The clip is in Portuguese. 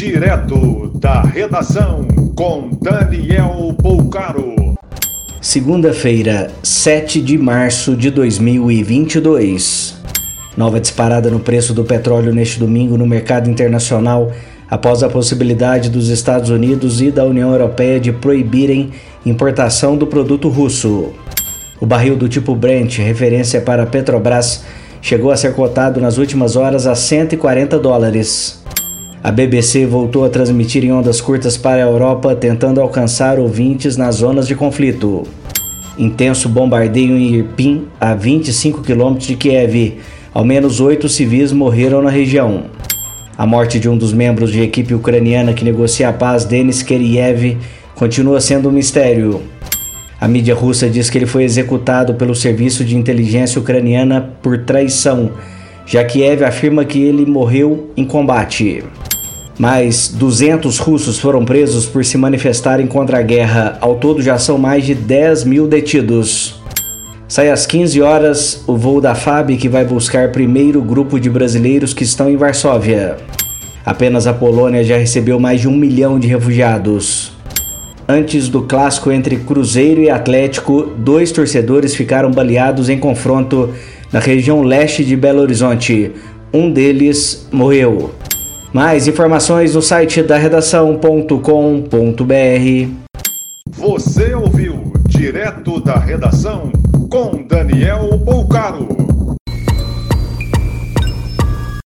Direto da redação com Daniel Poucaro. Segunda-feira, 7 de março de 2022. Nova disparada no preço do petróleo neste domingo no mercado internacional após a possibilidade dos Estados Unidos e da União Europeia de proibirem importação do produto russo. O barril do tipo Brent, referência para a Petrobras, chegou a ser cotado nas últimas horas a 140 dólares. A BBC voltou a transmitir em ondas curtas para a Europa, tentando alcançar ouvintes nas zonas de conflito. Intenso bombardeio em Irpin, a 25 quilômetros de Kiev. Ao menos oito civis morreram na região. A morte de um dos membros de equipe ucraniana que negocia a paz, Denis Keriev, continua sendo um mistério. A mídia russa diz que ele foi executado pelo serviço de inteligência ucraniana por traição, já que Kiev afirma que ele morreu em combate. Mais 200 russos foram presos por se manifestarem contra a guerra. Ao todo já são mais de 10 mil detidos. Sai às 15 horas o voo da FAB que vai buscar primeiro grupo de brasileiros que estão em Varsóvia. Apenas a Polônia já recebeu mais de um milhão de refugiados. Antes do clássico entre Cruzeiro e Atlético, dois torcedores ficaram baleados em confronto na região leste de Belo Horizonte. Um deles morreu. Mais informações no site da redação.com.br. Você ouviu direto da redação com Daniel Bolcaro.